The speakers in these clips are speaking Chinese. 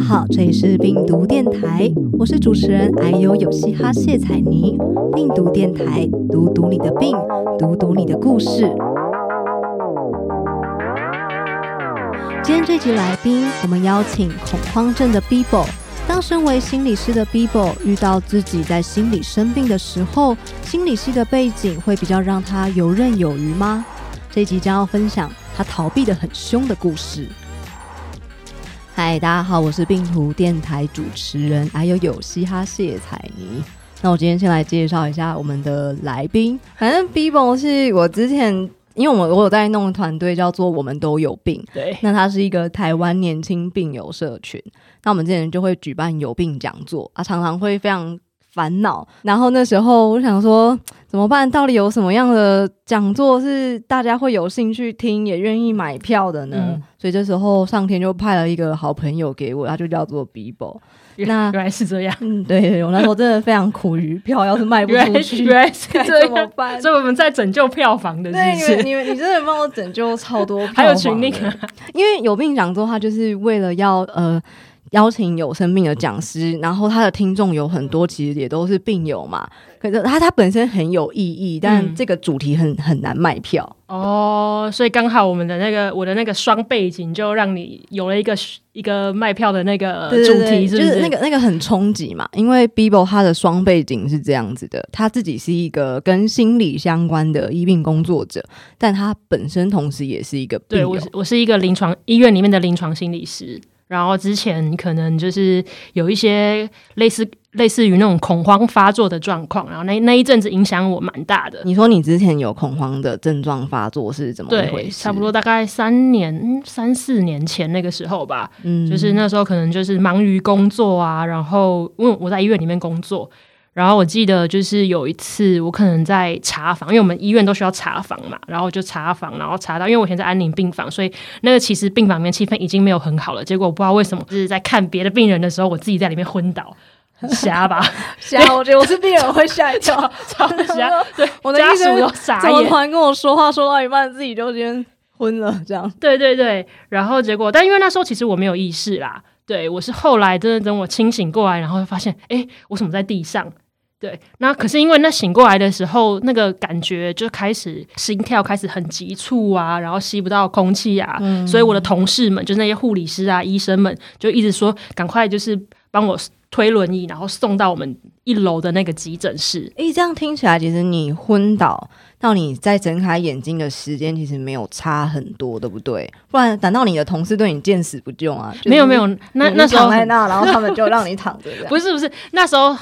好，这里是病毒电台，我是主持人矮友有嘻哈谢彩妮。病毒电台，读读你的病，读读你的故事。今天这集来宾，我们邀请恐慌症的 Bibo。当身为心理师的 Bibo 遇到自己在心理生病的时候，心理系的背景会比较让他游刃有余吗？这集将要分享他逃避的很凶的故事。嗨，大家好，我是病图电台主持人，还有有嘻哈谢彩妮。那我今天先来介绍一下我们的来宾。反正 Bibo 是我之前，因为我们我有在弄团队叫做“我们都有病”，对，那它是一个台湾年轻病友社群。那我们之前就会举办有病讲座啊，常常会非常烦恼。然后那时候我想说怎么办？到底有什么样的讲座是大家会有兴趣听，也愿意买票的呢？所以这时候上天就派了一个好朋友给我，他就叫做 Bibo。那原来是这样，嗯，对，我那时候真的非常苦于票要是卖不出去，原来是这么办？所以我们在拯救票房的，对，你们你真的帮我拯救超多，还有群那个，因为有病讲座，他就是为了要呃。邀请有生命的讲师，然后他的听众有很多，其实也都是病友嘛。可是他他本身很有意义，但这个主题很很难卖票哦。所以刚好我们的那个我的那个双背景，就让你有了一个一个卖票的那个主题，就是那个那个很冲击嘛。因为 Bibo 他的双背景是这样子的，他自己是一个跟心理相关的医病工作者，但他本身同时也是一个对我是我是一个临床医院里面的临床心理师。然后之前可能就是有一些类似类似于那种恐慌发作的状况，然后那那一阵子影响我蛮大的。你说你之前有恐慌的症状发作是怎么回事？差不多大概三年三四年前那个时候吧，嗯，就是那时候可能就是忙于工作啊，然后因为我在医院里面工作。然后我记得就是有一次，我可能在查房，因为我们医院都需要查房嘛，然后就查房，然后查到，因为我现在安宁病房，所以那个其实病房里面气氛已经没有很好了。结果我不知道为什么，就是在看别的病人的时候，我自己在里面昏倒，瞎吧？瞎？我觉得我是病人会吓一跳，超瞎。对，我的家属都傻眼，突然跟我说话说到一半，自己就先昏了，这样。对对对，然后结果，但因为那时候其实我没有意识啦。对，我是后来真的等我清醒过来，然后发现，哎，我怎么在地上？对，那可是因为那醒过来的时候，那个感觉就开始心跳开始很急促啊，然后吸不到空气啊，所以我的同事们，就是那些护理师啊、医生们，就一直说赶快就是帮我推轮椅，然后送到我们一楼的那个急诊室。诶，这样听起来，其实你昏倒。到你再睁开眼睛的时间，其实没有差很多，对不对？不然，难道你的同事对你见死不救啊？没有没有，那那时候躺在那，然后他们就让你躺着。不是不是，那时候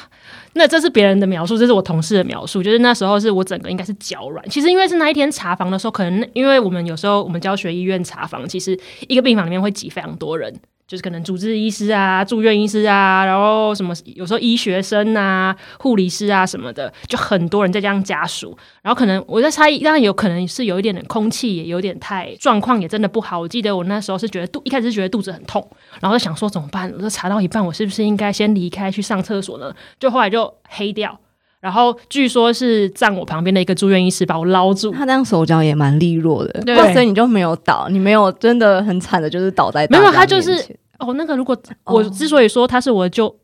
那这是别人的描述，这是我同事的描述，就是那时候是我整个应该是脚软。其实因为是那一天查房的时候，可能因为我们有时候我们教学医院查房，其实一个病房里面会挤非常多人。就是可能主治医师啊、住院医师啊，然后什么有时候医学生啊、护理师啊什么的，就很多人在这样家属。然后可能我在猜，当然有可能是有一点点空气也有点太状况也真的不好。我记得我那时候是觉得肚一开始是觉得肚子很痛，然后就想说怎么办？我说查到一半，我是不是应该先离开去上厕所呢？就后来就黑掉。然后据说是站我旁边的一个住院医师把我捞住，他那样手脚也蛮利落的，对。所以你就没有倒，你没有真的很惨的，就是倒在没有他就是哦，那个如果我之所以说他是我就。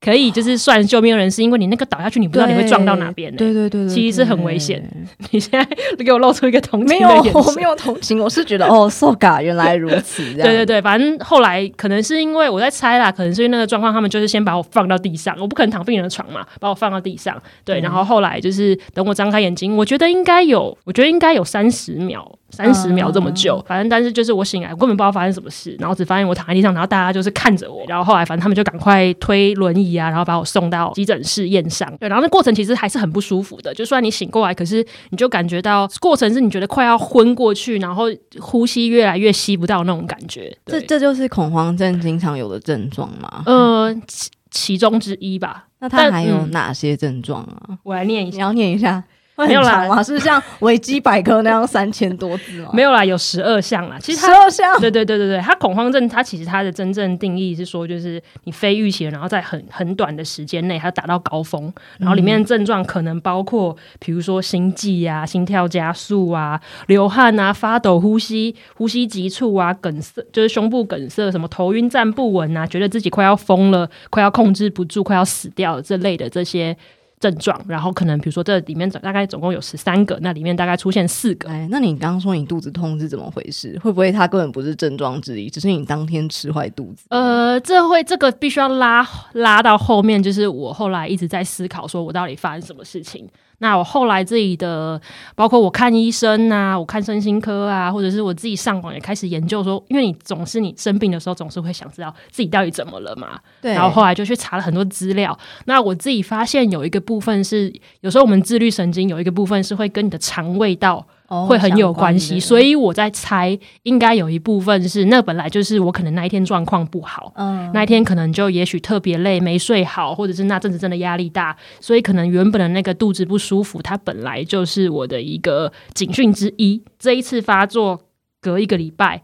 可以，就是算救命人是，因为你那个倒下去，你不知道你会撞到哪边。对对对，其实是很危险。你现在给我露出一个同情的眼神，我没有同情，我是觉得哦，so ga，原来如此。对对对，反正后来可能是因为我在猜啦，可能是因为那个状况，他们就是先把我放到地上，我不可能躺病人的床嘛，把我放到地上。对，然后后来就是等我张开眼睛，我觉得应该有，我觉得应该有三十秒。三十秒这么久，反正但是就是我醒来，我根本不知道发生什么事，然后只发现我躺在地上，然后大家就是看着我，然后后来反正他们就赶快推轮椅啊，然后把我送到急诊室验伤。对，然后那过程其实还是很不舒服的，就算你醒过来，可是你就感觉到过程是你觉得快要昏过去，然后呼吸越来越吸不到那种感觉。这这就是恐慌症经常有的症状吗？呃，其其中之一吧。那它还有哪些症状啊？我来念一下，你要念一下。会没有啦很长吗？是像维基百科那样三千多字吗？没有啦，有十二项啦。其实十二项，对对对对对，它恐慌症，它其实它的真正定义是说，就是你非预期，然后在很很短的时间内，它达到高峰，然后里面的症状可能包括，比如说心悸啊、心跳加速啊、流汗啊、发抖、呼吸呼吸急促啊、梗塞，就是胸部梗塞，什么头晕站不稳啊，觉得自己快要疯了、快要控制不住、快要死掉了这类的这些。症状，然后可能比如说这里面大概总共有十三个，那里面大概出现四个，哎，那你刚刚说你肚子痛是怎么回事？会不会它根本不是症状之一，只是你当天吃坏肚子？呃，这会这个必须要拉拉到后面，就是我后来一直在思考，说我到底发生什么事情。那我后来自己的，包括我看医生啊，我看身心科啊，或者是我自己上网也开始研究说，因为你总是你生病的时候，总是会想知道自己到底怎么了嘛。对然后后来就去查了很多资料。那我自己发现有一个部分是，有时候我们自律神经有一个部分是会跟你的肠胃道哦会很有关系，所以以我在猜，应该有一部分是那本来就是我可能那一天状况不好，嗯，那一天可能就也许特别累，没睡好，或者是那阵子真的压力大，所以可能原本的那个肚子不舒服，它本来就是我的一个警讯之一。这一次发作，隔一个礼拜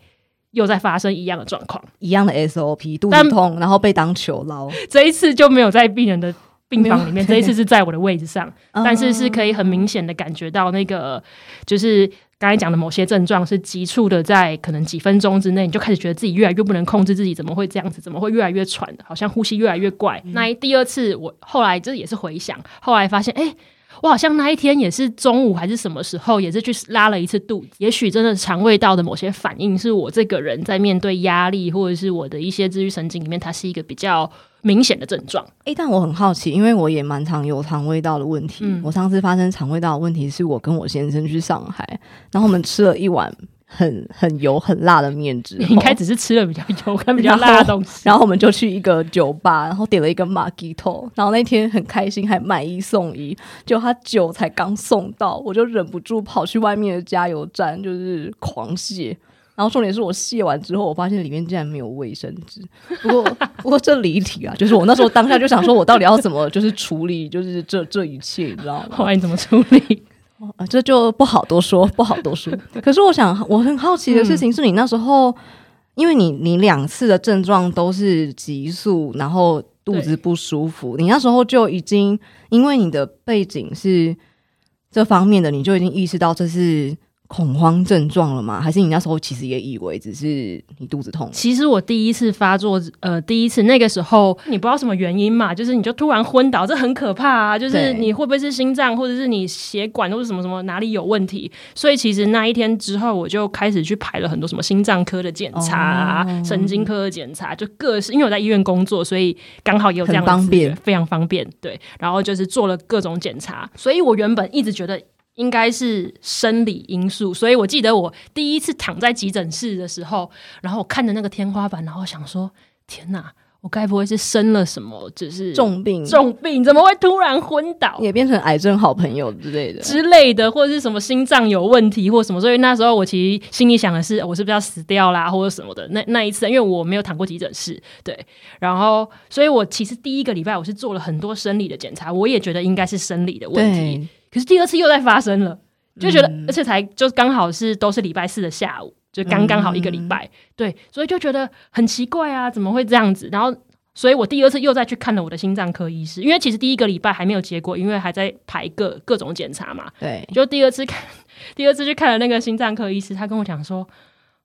又在发生一样的状况，一样的 SOP，肚但子痛，然后被当球捞，这一次就没有在病人的病房里面，这一次是在我的位置上，但是是可以以很明显的感觉到那个就是。刚才讲的某些症状是急促的，在可能几分钟之内，你就开始觉得自己越来越不能控制自己，怎么会这样子？怎么会越来越喘？好像呼吸越来越怪。那一第二次，我后来这也是回想，后来发现，哎、我好像那一天也是中午还是什么时候，也是去拉了一次肚子。也许真的肠胃道的某些反应，是我这个人在面对压力或者是我的一些自律神经里面，它是一个比较明显的症状。诶、但我很好奇，因为我也蛮常有肠胃道的问题。嗯我上次发生肠胃道的问题，是我跟我先生去上海，然后我们吃了一碗很很油很辣的面之后，你应该只是吃了比较油 跟比较辣的东西。然后我们就去一个酒吧，然后点了一个马吉托，然后那天很开心，还买一送一。就他酒才刚送到，我就忍不住跑去外面的加油站，就是狂泻。然后重点是我卸完之后，我发现里面竟然没有卫生纸。不过不过这离题啊，就是我那时候当下就想说，我到底要怎么就是处理，就是这这一切，你知道吗？后来你怎么处理？啊，这就不好多说，不好多说。可是我想，我很好奇的事情是你那时候，因为你你两次的症状都是急速，然后肚子不舒服，你那时候就已经因为你的背景是这方面的，你就已经意识到这是恐慌症状了吗？还是你那时候其实也以为只是你肚子痛？其实我第一次发作，呃，第一次那个时候你不知道什么原因嘛，就是你就突然昏倒，这很可怕啊！就是你会不会是心脏，或者是你血管或者什么什么哪里有问题？所以其实那一天之后，我就开始去排了很多什么心脏科的检查啊、哦神经科的检查，就各式。因为我在医院工作，所以刚好也有这样的方便非常方便。对，然后就是做了各种检查，所以我原本一直觉得。应该是生理因素，所以我记得我第一次躺在急诊室的时候，然后我看着那个天花板，然后想说：天哪，我该不会是生了什么，只是重病，重病？怎么会突然昏倒也变成癌症好朋友之类的。之类的，或者是什么心脏有问题或什么？所以那时候我其实心里想的是，我是不是要死掉啦，或者什么的？那那一次，因为我没有躺过急诊室，对，然后所以我其实第一个礼拜我是做了很多生理的检查，我也觉得应该是生理的问题。对，可是第二次又在发生了，就觉得，嗯而且才就刚好是都是礼拜四的下午，就刚刚好一个礼拜，对，所以就觉得很奇怪啊，怎么会这样子？然后，所以我第二次又再去看了我的心脏科医师，因为其实第一个礼拜还没有结果，因为还在排各各种检查嘛。对，就第二次看，第二次去看了那个心脏科医师，他跟我讲说，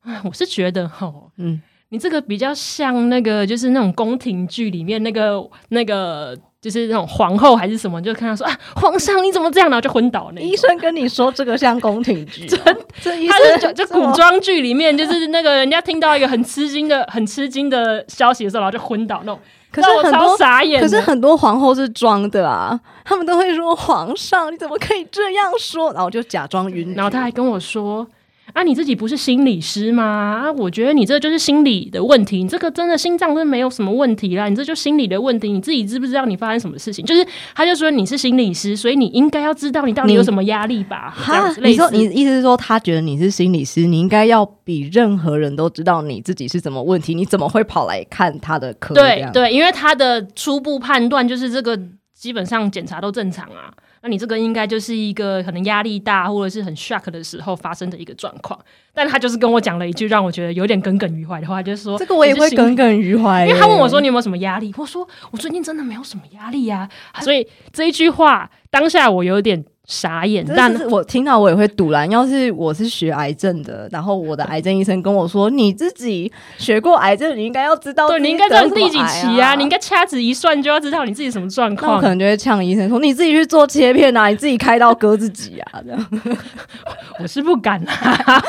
啊，我是觉得吼，嗯，你这个比较像那个，就是那种宫廷剧里面那个那个，就是那种皇后还是什么，就看到说啊，皇上你怎么这样，然后就昏倒那医生跟你说这个像宫廷剧、真这医他生就就古装剧里面，就是那个人家听到一个很吃惊的、很吃惊的消息的时候，然后就昏倒那种。可是我超很多傻眼，可是很多皇后是装的啊，他们都会说皇上你怎么可以这样说，然后就假装晕。然后他还跟我说：“啊，你自己不是心理师吗？啊，我觉得你这就是心理的问题，你这个真的心脏真的没有什么问题啦，你这就心理的问题，你自己知不知道你发生什么事情？就是他就说你是心理师，所以你应该要知道你到底有什么压力吧？这样哈子，类似你说你意思是说他觉得你是心理师，你应该要比任何人都知道你自己是什么问题，你怎么会跑来看他的科？对对，因为他的初步判断就是这个基本上检查都正常啊。那你这个应该就是一个可能压力大或者是很 shock 的时候发生的一个状况。但他就是跟我讲了一句让我觉得有点耿耿于怀的话，就是说这个我也会耿耿于怀，因为他问我说你有没有什么压力，我说我最近真的没有什么压力呀。所以这一句话当下我有点。傻眼，但是我听到我也会堵拦。要是我是学癌症的，然后我的癌症医生跟我说：“你自己学过癌症，你应该要知道，对你应该知道第几期啊，你应该掐指一算就要知道你自己什么状况。”可能就会呛医生说：“你自己去做切片啊，你自己开刀割自己啊。”这样，我是不敢啊。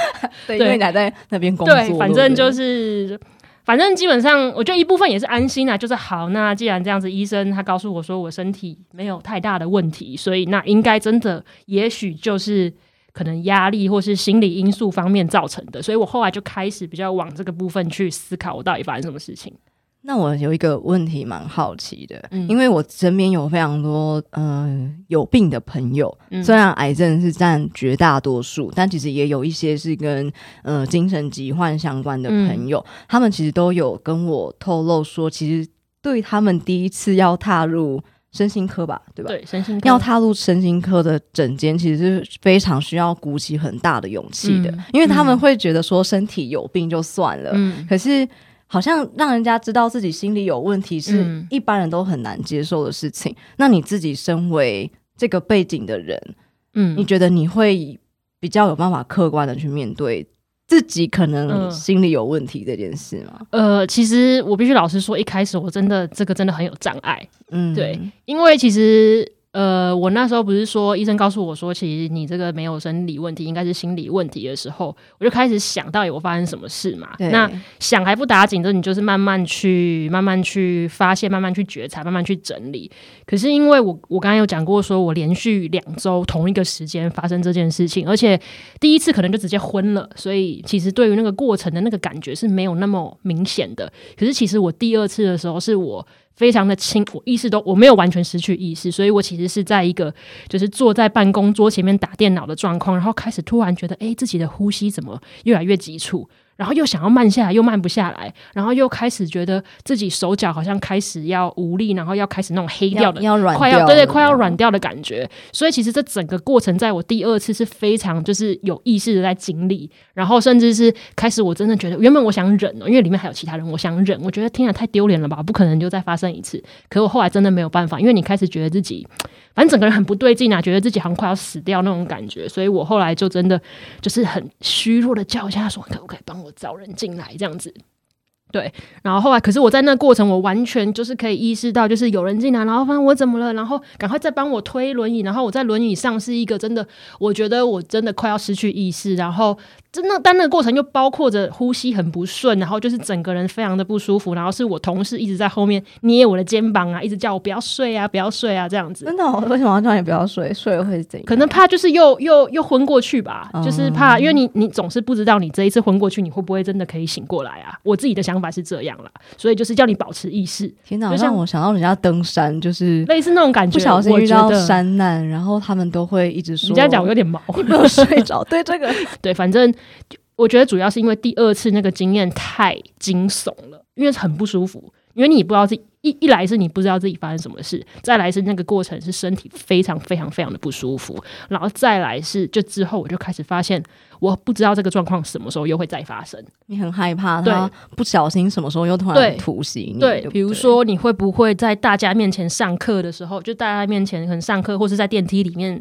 对，因为你还在那边工作，对，反正就是。反正基本上，我觉得一部分也是安心啊，就是好。那既然这样子，医生他告诉我说我身体没有太大的问题，所以那应该真的，也许就是可能压力或是心理因素方面造成的。所以我后来就开始比较往这个部分去思考，我到底发生什么事情。那我有一个问题蛮好奇的，因为我身边有非常多嗯有病的朋友，虽然癌症是占绝大多数，但其实也有一些是跟呃精神疾患相关的朋友，他们其实都有跟我透露说，其实对他们第一次要踏入身心科吧，对吧？对，身心要踏入身心科的诊间，其实是非常需要鼓起很大的勇气的，因为他们会觉得说身体有病就算了，可是。好像让人家知道自己心里有问题，是一般人都很难接受的事情。那你自己身为这个背景的人，嗯，你觉得你会比较有办法客观的去面对自己可能心里有问题这件事吗？呃，其实我必须老实说，一开始我真的这个真的很有障碍，嗯，对，因为其实。呃，我那时候不是说医生告诉我说，其实你这个没有生理问题，应该是心理问题的时候，我就开始想到底我发生什么事嘛。那想还不打紧，这你就是慢慢去、慢慢去发现、慢慢去觉察、慢慢去整理。可是因为我我刚刚有讲过，说我连续两周同一个时间发生这件事情，而且第一次可能就直接昏了，所以其实对于那个过程的那个感觉是没有那么明显的。可是其实我第二次的时候是我。非常的清，我意识都我没有完全失去意识，所以我其实是在一个就是坐在办公桌前面打电脑的状况，然后开始突然觉得，哎，自己的呼吸怎么越来越急促。然后又想要慢下来，又慢不下来，然后又开始觉得自己手脚好像开始要无力，然后要开始那种黑掉的，要软，快要对对，快要软掉的感觉。所以其实这整个过程，在我第二次是非常就是有意识的在经历，然后甚至是开始我真的觉得，原本我想忍哦，因为里面还有其他人，我想忍，我觉得天啊太丢脸了吧，不可能就再发生一次。可我后来真的没有办法，因为你开始觉得自己。反正整个人很不对劲啊，觉得自己好像快要死掉那种感觉，所以我后来就真的就是很虚弱的叫一下，说可不可以帮我找人进来这样子。对，然后后来，可是我在那过程，我完全就是可以意识到，就是有人进来，然后发现我怎么了，然后赶快再帮我推轮椅，然后我在轮椅上是一个真的，我觉得我真的快要失去意识，然后。真的，但那个过程又包括着呼吸很不顺，然后就是整个人非常的不舒服，然后是我同事一直在后面捏我的肩膀啊，一直叫我不要睡啊，不要睡啊，这样子。真的？为什么要叫你不要睡？睡了会怎样？可能怕就是又又又昏过去吧，就是怕，因为你你总是不知道你这一次昏过去，你会不会真的可以醒过来啊？我自己的想法是这样啦，所以就是叫你保持意识。天哪，让我想到人家登山，就是类似那种感觉，不小心遇到山难，然后他们都会一直说，你这样讲我有点毛，没有睡着。对这个，对，反正。我觉得主要是因为第二次那个经验太惊悚了，因为很不舒服，因为你不知道自己一一来是你不知道自己发生什么事，再来是那个过程是身体非常非常非常的不舒服，然后再来是就之后我就开始发现，我不知道这个状况什么时候又会再发生，你很害怕，对，不小心什么时候又突然突袭你，对，比如说你会不会在大家面前上课的时候，就大家面前可能上课或是在电梯里面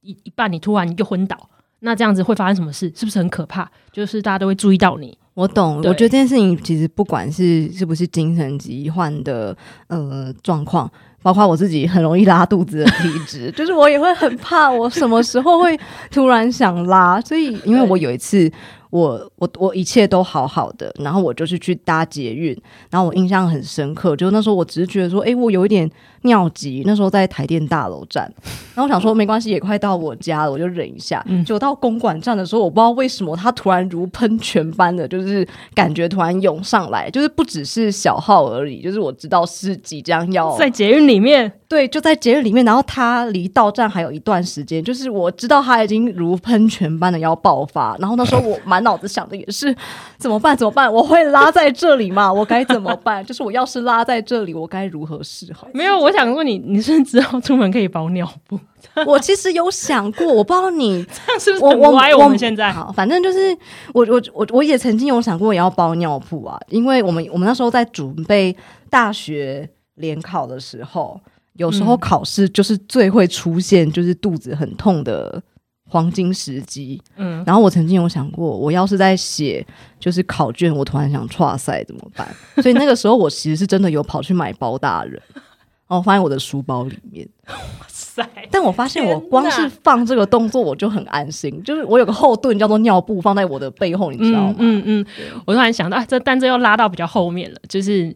一一半你突然就昏倒。那这样子会发生什么事？是不是很可怕？就是大家都会注意到你。我懂，我觉得这件事情其实不管是是不是精神疾患的呃状况，包括我自己很容易拉肚子的体质，就是我也会很怕，我什么时候会突然想拉。所以，因为我有一次。我我我一切都好好的，然后我就是去搭捷运，然后我印象很深刻，就那时候我只是觉得说，哎，我有一点尿急，那时候在台电大楼站，然后我想说没关系，也快到我家了，我就忍一下。就到公馆站的时候，我不知道为什么它突然如喷泉般的，就是感觉突然涌上来，就是不只是小号而已，就是我知道是即将要在捷运里面，对，就在捷运里面，然后他离到站还有一段时间，就是我知道他已经如喷泉般的要爆发，然后那时候我满脑子想的也是怎么办？怎么办？我会拉在这里吗？我该怎么办？就是我要是拉在这里，我该如何是好？没有，我想问你，你是知道出门可以包尿布？我其实有想过，我不知道你 这样是不是很歪？我们现在好，反正就是我我我我也曾经有想过也要包尿布啊，因为我们我们那时候在准备大学联考的时候，有时候考试就是最会出现就是肚子很痛的黄金时机。嗯，然后我曾经有想过，我要是在写就是考卷，我突然想跨赛怎么办？所以那个时候我其实是真的有跑去买包大人。然后，放在我的书包里面。哇塞！但我发现我光是放这个动作，我就很安心。就是我有个后盾叫做尿布，放在我的背后，你知道吗？嗯嗯。我突然想到，啊，这但这又拉到比较后面了，就是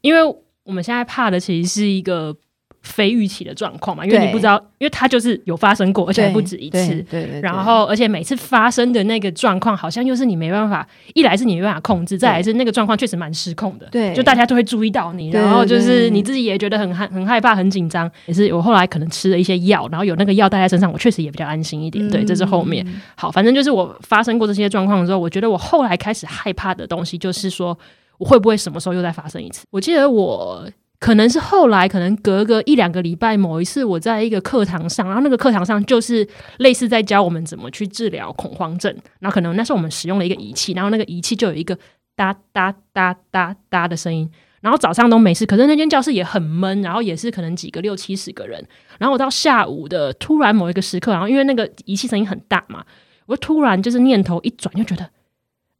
因为我们现在怕的其实是一个。非预期的状况嘛，因为你不知道，因为它就是有发生过，而且还不止一次。对对。然后，而且每次发生的那个状况，好像又是你没办法，一来是你没办法控制，再来是那个状况确实蛮失控的。对。就大家都会注意到你，然后就是你自己也觉得很害很害怕、很紧张。也是我后来可能吃了一些药，然后有那个药带在身上，我确实也比较安心一点。对，这是后面。好，反正就是我发生过这些状况之后，我觉得我后来开始害怕的东西，就是说我会不会什么时候又再发生一次？我记得我。可能是后来，可能隔个一两个礼拜，某一次我在一个课堂上，然后那个课堂上就是类似在教我们怎么去治疗恐慌症。然后可能那时候我们使用了一个仪器，然后那个仪器就有一个哒哒哒哒哒的声音。然后早上都没事，可是那间教室也很闷，然后也是可能几个六七十个人。然后我到下午的突然某一个时刻，然后因为那个仪器声音很大嘛，我突然就是念头一转，就觉得，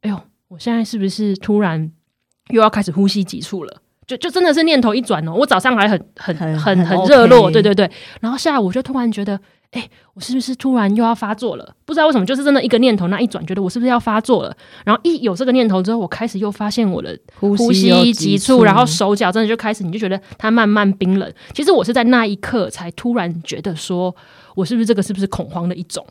哎呦，我现在是不是突然又要开始呼吸急促了？就就真的是念头一转哦，我早上还很很很很热络，对对对，然后下午就突然觉得，哎，我是不是突然又要发作了？不知道为什么，就是真的一个念头那一转，觉得我是不是要发作了？然后一有这个念头之后，我开始又发现我的呼吸急促，然后手脚真的就开始，你就觉得它慢慢冰冷。其实我是在那一刻才突然觉得，说我是不是这个是不是恐慌的一种？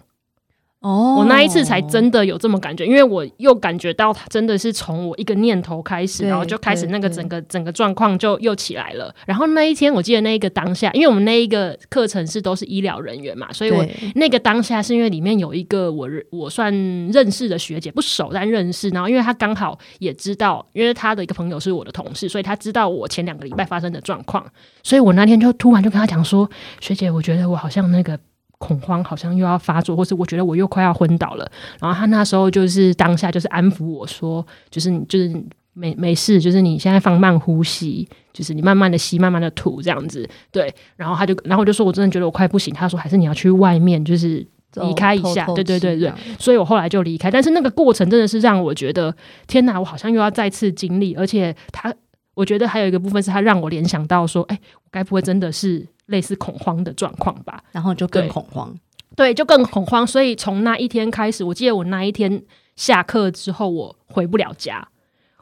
哦，我那一次才真的有这么感觉，因为我又感觉到他真的是从我一个念头开始，然后就开始那个整个整个状况就又起来了。然后那一天我记得那一个当下，因为我们那一个课程是都是医疗人员嘛，所以我那个当下是因为里面有一个我我算认识的学姐，不熟但认识，然后因为她刚好也知道，因为她的一个朋友是我的同事，所以她知道我前两个礼拜发生的状况，所以我那天就突然就跟他讲说，学姐，我觉得我好像那个。恐慌好像又要发作，或是我觉得我又快要昏倒了。然后他那时候就是当下就是安抚我说，就是你就是没没事，就是你现在放慢呼吸，就是你慢慢的吸，慢慢的吐这样子。对，然后他就然后我就说我真的觉得我快不行。他说还是你要去外面，就是离开一下。对对对对，所以我后来就离开。但是那个过程真的是让我觉得天哪，我好像又要再次经历。而且他，我觉得还有一个部分是他让我联想到说，哎，我该不会真的是。类似恐慌的状况吧，然后就更恐慌，对，就更恐慌。所以从那一天开始，我记得我那一天下课之后，我回不了家，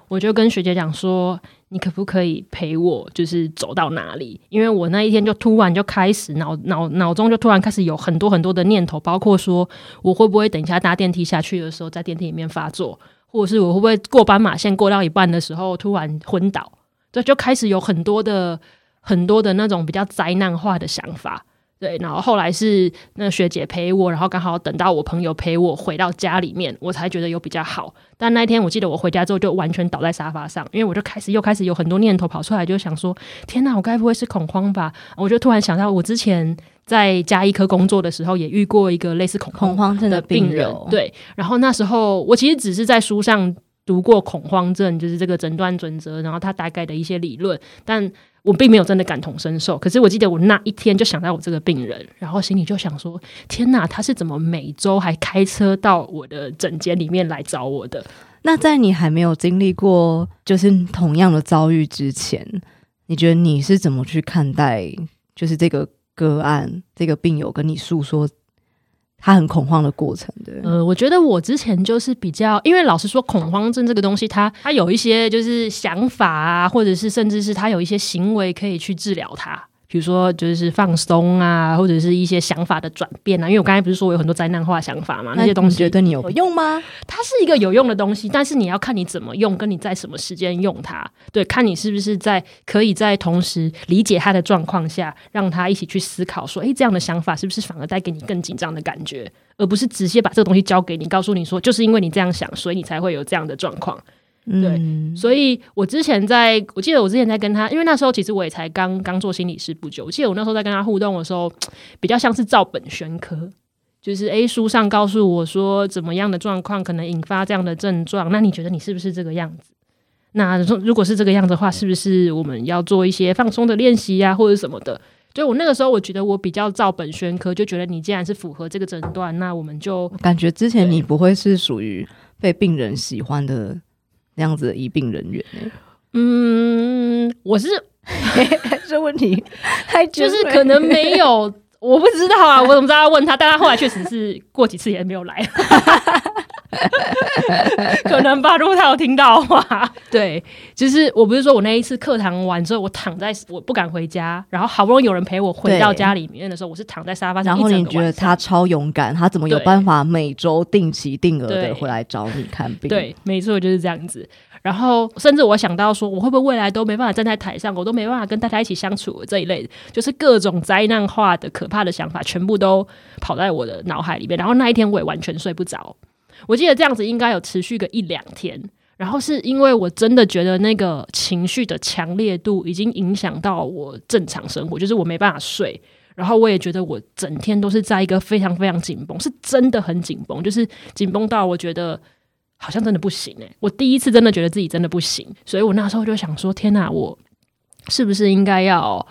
我就跟学姐讲说：“你可不可以陪我，就是走到哪里？”因为我那一天就突然就开始脑脑脑中就突然开始有很多很多的念头，包括说我会不会等一下搭电梯下去的时候，在电梯里面发作，或者是我会不会过斑马线过到一半的时候突然昏倒？对，就开始有很多的。很多的那种比较灾难化的想法，对，然后后来是那学姐陪我，然后刚好等到我朋友陪我回到家里面，我才觉得有比较好。但那一天我记得我回家之后就完全倒在沙发上，因为我就开始又开始有很多念头跑出来，就想说：天哪，我该不会是恐慌吧？我就突然想到，我之前在加医科工作的时候也遇过一个类似恐恐慌症的病人，对。然后那时候我其实只是在书上读过恐慌症，就是这个诊断准则，然后他大概的一些理论，但。我并没有真的感同身受，可是我记得我那一天就想到我这个病人，然后心里就想说：天哪，他是怎么每周还开车到我的诊间里面来找我的？那在你还没有经历过就是同样的遭遇之前，你觉得你是怎么去看待就是这个个案，这个病友跟你诉说？他很恐慌的过程，对。呃，我觉得我之前就是比较，因为老实说，恐慌症这个东西，它它有一些就是想法啊，或者是甚至是他有一些行为可以去治疗它。比如说就是放松啊，或者是一些想法的转变啊。因为我刚才不是说我有很多灾难化想法嘛，那些东西觉得你有用吗？它是一个有用的东西，但是你要看你怎么用，跟你在什么时间用它。对，看你是不是在可以在同时理解他的状况下，让他一起去思考，说，诶，这样的想法是不是反而带给你更紧张的感觉，而不是直接把这个东西交给你，告诉你说，就是因为你这样想，所以你才会有这样的状况。对，所以我之前在，我记得我之前在跟他，因为那时候其实我也才刚刚做心理师不久。我记得我那时候在跟他互动的时候，比较像是照本宣科，就是 A 书上告诉我说怎么样的状况可能引发这样的症状，那你觉得你是不是这个样子？那如果是这个样子的话，是不是我们要做一些放松的练习呀，或者什么的？所以我那个时候我觉得我比较照本宣科，就觉得你既然是符合这个诊断，那我们就感觉之前你不会是属于被病人喜欢的。那样子的医病人员呢？嗯，我是 这问题，还就是可能没有，我不知道啊，我怎么知道要问他？但他后来确实是过几次也没有来。可能吧，如果他有听到的话，对，就是我不是说我那一次课堂完之后，我躺在我不敢回家，然后好不容易有人陪我回到家里面的时候，我是躺在沙发上。然后你觉得他超勇敢，他怎么有办法每周定期定额的回来找你看病？对，没错，就是这样子。然后甚至我想到说，我会不会未来都没办法站在台上，我都没办法跟大家一起相处这一类，就是各种灾难化的可怕的想法，全部都跑在我的脑海里面。然后那一天我也完全睡不着。我记得这样子应该有持续个一两天，然后是因为我真的觉得那个情绪的强烈度已经影响到我正常生活，就是我没办法睡，然后我也觉得我整天都是在一个非常非常紧绷，是真的很紧绷，就是紧绷到我觉得好像真的不行诶，我第一次真的觉得自己真的不行，所以我那时候就想说：天哪，我是不是应该要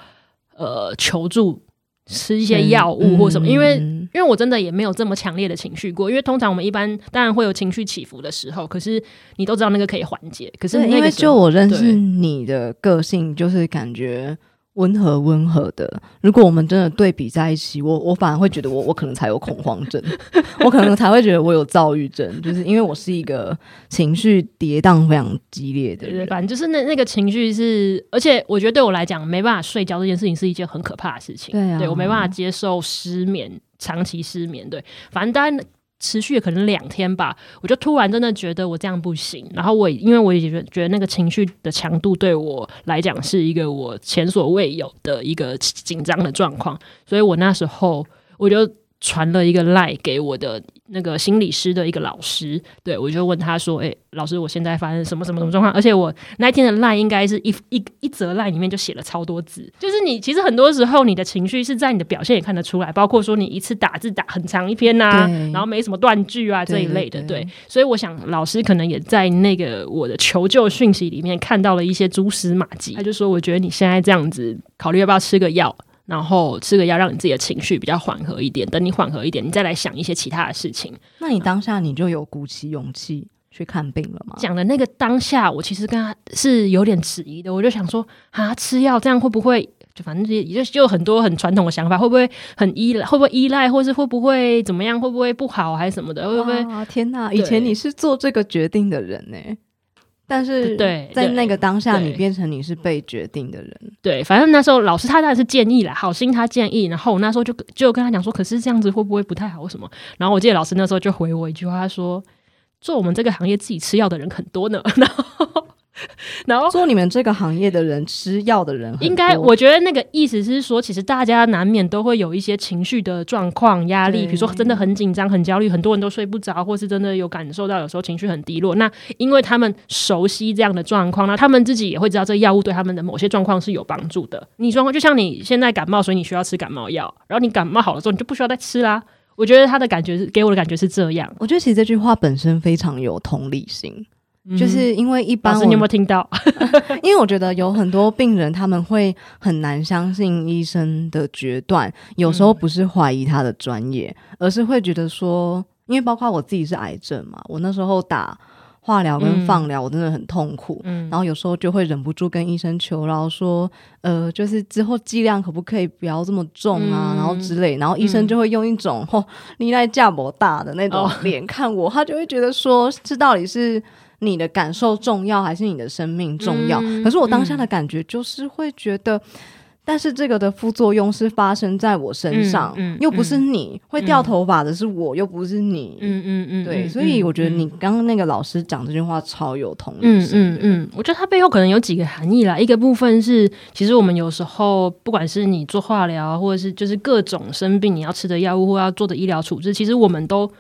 呃求助？吃一些药物或什么，因为因为我真的也没有这么强烈的情绪过，因为通常我们一般当然会有情绪起伏的时候，可是你都知道那个可以缓解，可是因为就我认识你的个性，就是感觉。温和温和的，如果我们真的对比在一起，我我反而会觉得我我可能才有恐慌症，我可能才会觉得我有躁郁症，就是因为我是一个情绪跌宕非常激烈的人。反正就是那那个情绪是，而且我觉得对我来讲，没办法睡觉这件事情是一件很可怕的事情。对啊，对我没办法接受失眠，长期失眠。对，反正当然。持续可能两天吧，我就突然真的觉得我这样不行。然后我因为我也觉觉得那个情绪的强度对我来讲是一个我前所未有的一个紧张的状况，所以我那时候我就传了一个赖给我的。那个心理师的一个老师，对我就问他说：“哎，老师，我现在发生什么什么什么状况？而且我那一天的赖应该是一一一则赖里面就写了超多字，就是你其实很多时候你的情绪是在你的表现也看得出来，包括说你一次打字打很长一篇呐，然后没什么断句啊这一类的，对。所以我想老师可能也在那个我的求救讯息里面看到了一些蛛丝马迹，他就说：我觉得你现在这样子，考虑要不要吃个药。”然后吃个药，让你自己的情绪比较缓和一点。等你缓和一点，你再来想一些其他的事情。那你当下你就有鼓起勇气去看病了吗？讲的那个当下，我其实跟他是有点迟疑的。我就想说，啊，吃药这样会不会就反正也就就很多很传统的想法，会不会很依赖？会不会依赖，或是会不会怎么样？会不会不好还是什么的？会不会？天哪！以前你是做这个决定的人呢。但是，对，在那个当下，你变成你是被决定的人。对，反正那时候老师他当然是建议了，好心他建议，然后我那时候就就跟他讲说，可是这样子会不会不太好？什么？然后我记得老师那时候就回我一句话，他说：“做我们这个行业自己吃药的人很多呢。”然后。然后做你们这个行业的人，吃药的人，应该我觉得那个意思是说，其实大家难免都会有一些情绪的状况、压力，比如说真的很紧张、很焦虑，很多人都睡不着，或是真的有感受到有时候情绪很低落。那因为他们熟悉这样的状况，那他们自己也会知道这个药物对他们的某些状况是有帮助的。你说就像你现在感冒，所以你需要吃感冒药，然后你感冒好了之后，你就不需要再吃啦。我觉得他的感觉是给我的感觉是这样。我觉得其实这句话本身非常有同理心。就是因为一般，你有没有听到？因为我觉得有很多病人他们会很难相信医生的决断，有时候不是怀疑他的专业，而是会觉得说，因为包括我自己是癌症嘛，我那时候打化疗跟放疗，我真的很痛苦，然后有时候就会忍不住跟医生求饶说，呃，就是之后剂量可不可以不要这么重啊，然后之类，然后医生就会用一种“嚯，你来价博大的那种脸看我”，他就会觉得说，这到底是。你的感受重要还是你的生命重要？可是我当下的感觉就是会觉得，但是这个的副作用是发生在我身上，嗯嗯又不是你、会掉头发的是我，又不是你。嗯嗯嗯，对，嗯所以我觉得嗯你刚刚那个老师讲这句话超有同理嗯心嗯。嗯嗯，我觉得它背后可能有几个含义啦。一个部分是，其实我们有时候不管是你做化疗，或者是就是各种生病你要吃的药物或要做的医疗处置，其实我们都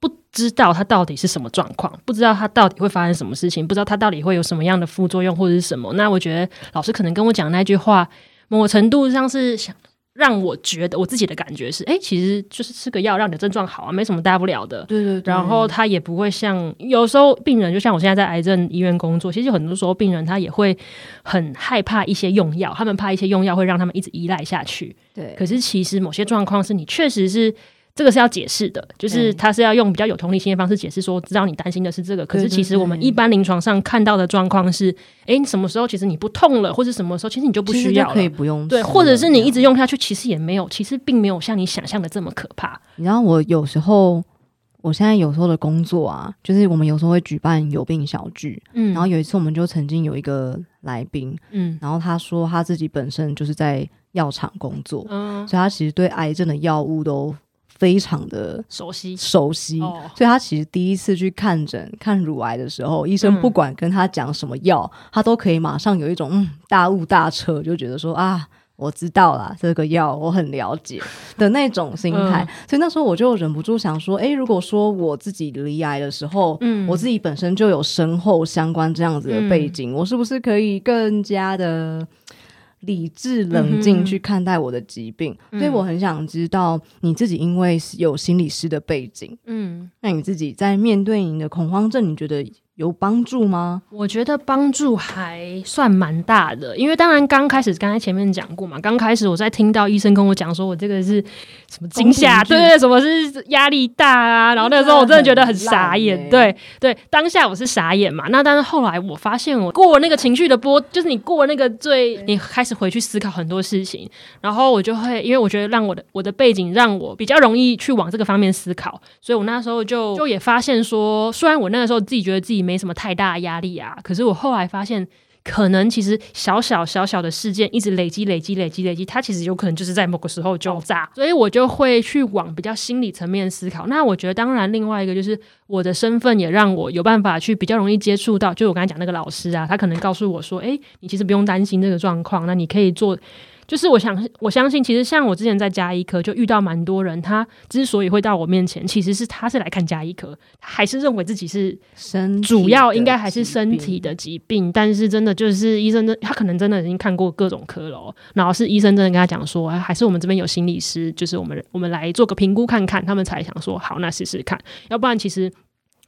不知道它到底是什么状况，不知道它到底会发生什么事情，不知道它到底会有什么样的副作用或者是什么。那我觉得老师可能跟我讲那句话，某程度上是想。让我觉得我自己的感觉是，哎、其实就是吃个药让你的症状好啊，没什么大不了的。对对对，然后他也不会像有时候病人，就像我现在在癌症医院工作，其实很多时候病人他也会很害怕一些用药，他们怕一些用药会让他们一直依赖下去。对，可是其实某些状况是你确实是。这个是要解释的，就是对。他是要用比较有同理心的方式解释，说知道你担心的是这个，可是其实我们一般临床上看到的状况是，诶，你什么时候其实你不痛了，或者什么时候其实你就不需要了。可以不用对，或者是你一直用下去，其实也没有，其实并没有像你想象的这么可怕。你知道我有时候，我现在有时候的工作啊，就是我们有时候会举办有病小聚，嗯。然后有一次我们就曾经有一个来宾，嗯。然后他说他自己本身就是在药厂工作，嗯，所以他其实对癌症的药物都非常的熟悉。熟悉。哦，所以他其实第一次去看诊看乳癌的时候，医生嗯。不管跟他讲什么药，他都可以马上有一种嗯大悟大彻，就觉得说啊。我知道啦，这个药我很了解的那种心态，嗯。所以那时候我就忍不住想说，诶，如果说我自己离癌的时候，嗯。我自己本身就有身后相关这样子的背景，我是不是可以更加的理智冷静去看待我的疾病？嗯。所以我很想知道你自己，因为有心理师的背景，嗯，那你自己在面对你的恐慌症，你觉得有帮助吗？我觉得帮助还算蛮大的，因为当然刚开始，刚才前面讲过嘛，刚开始我在听到医生跟我讲说我这个是什么惊吓，对对，什么是压力大啊，然后那个时候我真的觉得很傻眼，对对，当下我是傻眼嘛，那但是后来我发现我过了那个情绪的波，就是你过了那个最，你开始回去思考很多事情，然后我就会，因为我觉得让我的我的背景让我比较容易去往这个方面思考，所以我那时候就就也发现说，虽然我那个时候自己觉得自己没什么太大压力啊，可是我后来发现。可能其实小小小小的事件一直累积累积累积累积，它其实有可能就是在某个时候就炸，所以我就会去往比较心理层面思考。那我觉得，当然另外一个就是我的身份也让我有办法去比较容易接触到，就我刚才讲那个老师啊，他可能告诉我说，诶，你其实不用担心这个状况，那你可以做。就是我想，我相信，其实像我之前在加医科就遇到蛮多人，他之所以会到我面前，其实是他是来看加医科，他还是认为自己是身主要应该还是身体的疾病，但是真的就是医生的，他可能真的已经看过各种科了。哦、然后是医生真的跟他讲说，哎，还是我们这边有心理师，就是我们我们来做个评估看看，他们才想说好，那试试看，要不然其实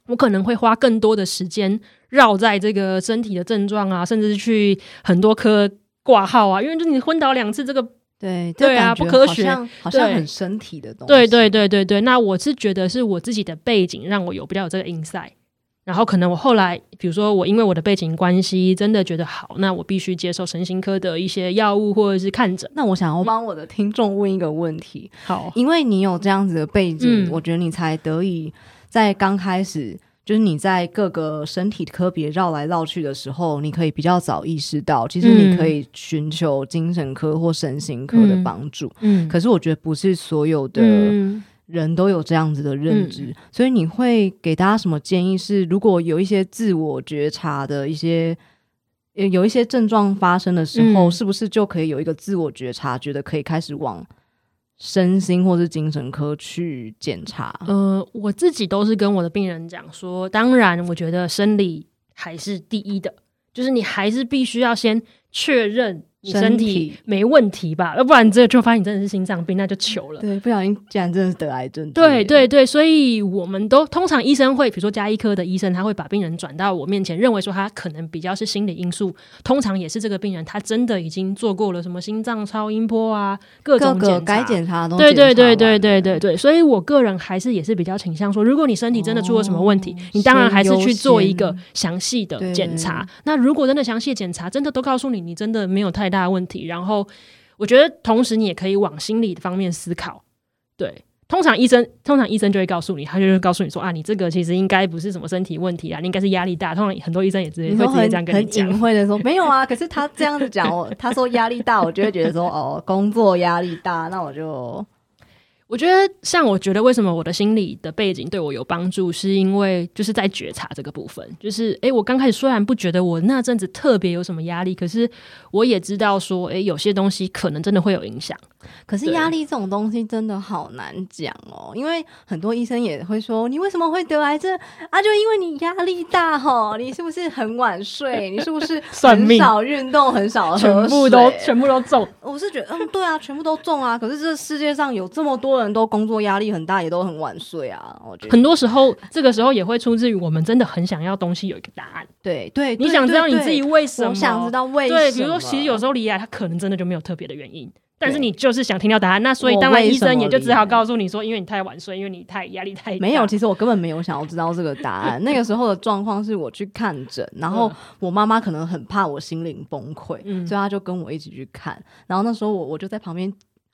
我可能会花更多的时间绕在这个身体的症状啊，甚至是去很多科挂号啊，因为就是你昏倒两次，这个对对啊不科学。好像好像很身体的东西。对对对对对，那我是觉得是我自己的背景让我有比较有这个 insight，然后可能我后来，比如说我因为我的背景关系，真的觉得好，那我必须接受神经科的一些药物或者是看诊。那我想要帮我的听众 问一个问题，好，因为你有这样子的背景，嗯。我觉得你才得以在刚开始，就是你在各个身体科别绕来绕去的时候，你可以比较早意识到，其实你嗯可以寻求精神科或身心科的嗯帮助。嗯，可是我觉得不是所有的嗯人都有这样子的认知，所以你会给大家什么建议是？如果有一些自我觉察的一些。呃有一些症状发生的时候，嗯是不是就可以有一个自我觉察，觉得可以开始往身心或是精神科去检查？呃，我自己都是跟我的病人讲说，当然，我觉得生理还是第一的，就是你还是必须要先确认你身体。没问题吧，要不然这就发现你真的是心脏病，那就糗了。对，不小心竟然真的是得癌症。对对。对，所以我们都通常医生会，比如说加医科的医生，他会把病人转到我面前，认为说他可能比较是心理因素，通常也是这个病人他真的已经做过了什么心脏超音波啊，各种检查。该检查的都对对对对对对对，所以我个人还是也是比较倾向说，如果你身体真的出了什么问题，哦你当然还是去做一个详细的检查。那如果真的详细的检查真的都告诉你你真的没有太大问题，然后我觉得同时你也可以往心理方面思考，对。通常医生通常医生就会告诉你，他就会告诉你说啊，你这个其实应该不是什么身体问题啊，你应该是压力大。通常很多医生也直接会直接这样跟你讲，隐晦的说没有啊。可是他这样子讲，我他说压力大，我就会觉得说哦，工作压力大，那我就。我觉得，像我觉得，为什么我的心理的背景对我有帮助，是因为就是在觉察这个部分。就是，哎，我刚开始虽然不觉得我那阵子特别有什么压力，可是我也知道说，哎，有些东西可能真的会有影响。可是压力这种东西真的好难讲哦，因为很多医生也会说，你为什么会得癌症啊？就因为你压力大吼，你是不是很晚睡？你是不是 很少运动，很少喝水？全部都全部都中。我是觉得，嗯，对啊，全部都中啊。可是这世界上有这么多人都工作压力很大，也都很晚睡啊。我觉得很多时候，这个时候也会出自于我们真的很想要东西有一个答案。对对，你想知道你自己为什么？想知道为什么？对，比如说，其实有时候离癌，他可能真的就没有特别的原因。但是你就是想听到答案，那所以当然医生也就只好告诉你说，因为你太晚睡，因为你太压力太大。没有，其实我根本没有想要知道这个答案。那个时候的状况是我去看诊，然后我妈妈可能很怕我心灵崩溃，所以她就跟我一起去看。然后那时候我我就在旁边。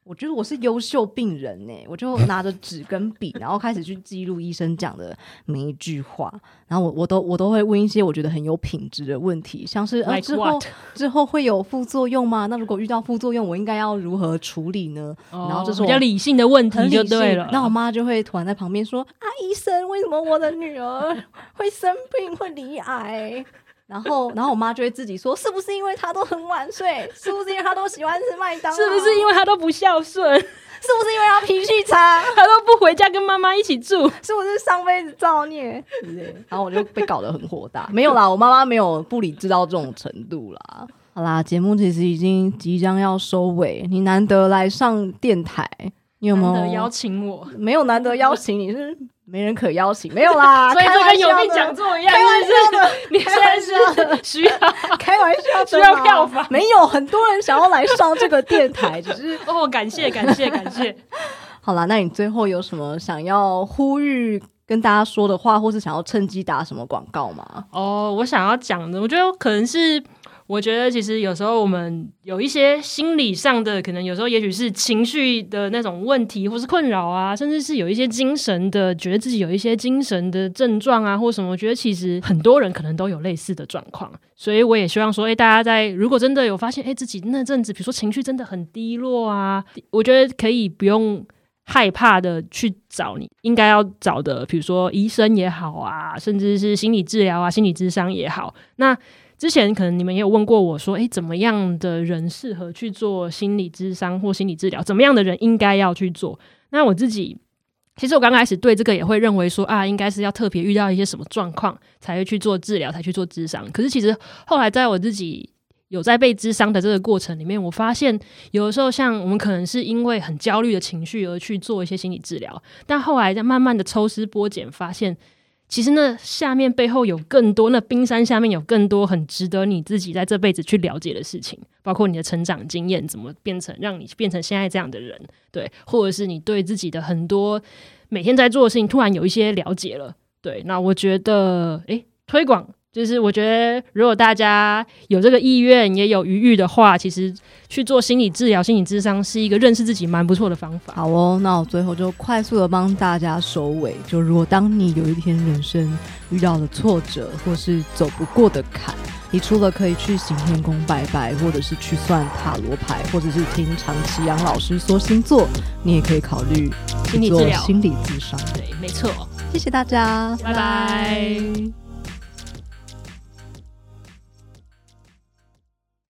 我觉得我是优秀病人呢，我就 拿着纸跟笔，然后开始去记录医生讲的每一句话，然后我我都我都会问一些我觉得很有品质的问题，像是呃之后之后会有副作用吗？那如果遇到副作用，我应该要如何处理呢？然后这是比较理性的问题就对了。那我妈就会突然在旁边说：“啊，医生，为什么我的女儿会生病，会离癌？”然后，然后我妈就会自己说：“是不是因为她都很晚睡？是不是因为她都喜欢吃麦当劳？是不是因为她都不孝顺？是不是因为她脾气差？她都不回家跟妈妈一起住？是不是上辈子造孽？”然后我就被搞得很火大。没有啦，我妈妈没有不理智到这种程度啦。好啦，节目其实已经即将要收尾，你难得来上电台，你有没有邀请我？没有难得邀请你是。没人可邀请，没有啦，所以就跟有病讲座一样。你现在是需要 开玩笑，需要票房？没有，很多人想要来上这个电台，只是哦，感谢感谢感谢。好啦，那你最后有什么想要呼吁跟大家说的话，或是想要趁机打什么广告吗？哦，我想要讲的，我觉得可能是。我觉得其实有时候我们有一些心理上的，可能有时候也许是情绪的那种问题，或是困扰啊，甚至是有一些精神的，觉得自己有一些精神的症状啊，或什么。我觉得其实很多人可能都有类似的状况，所以我也希望说，哎，大家在如果真的有发现，哎，自己那阵子，比如说情绪真的很低落啊，我觉得可以不用害怕的去找你应该要找的，比如说医生也好啊，甚至是心理治疗啊、心理智商也好，那。之前可能你们也有问过我说，诶，怎么样的人适合去做心理咨商或心理治疗？怎么样的人应该要去做？那我自己，其实我刚开始对这个也会认为说啊，应该是要特别遇到一些什么状况才会去做治疗，才去做智商。可是其实后来在我自己有在被智商的这个过程里面，我发现有的时候像我们可能是因为很焦虑的情绪而去做一些心理治疗，但后来在慢慢的抽丝剥茧，发现。其实那下面背后有更多，那冰山下面有更多很值得你自己在这辈子去了解的事情，包括你的成长经验，怎么变成让你变成现在这样的人，对，或者是你对自己的很多每天在做的事情突然有一些了解了，对，那我觉得，诶，推广。就是我觉得，如果大家有这个意愿，也有余裕的话，其实去做心理治疗、心理智商是一个认识自己蛮不错的方法。好哦，那我最后就快速的帮大家收尾。就如果当你有一天人生遇到了挫折，或是走不过的坎，你除了可以去行天宫拜拜，或者是去算塔罗牌，或者是听长崎阳老师说星座，你也可以考虑心理治疗、心理智商。对，没错。谢谢大家，拜拜。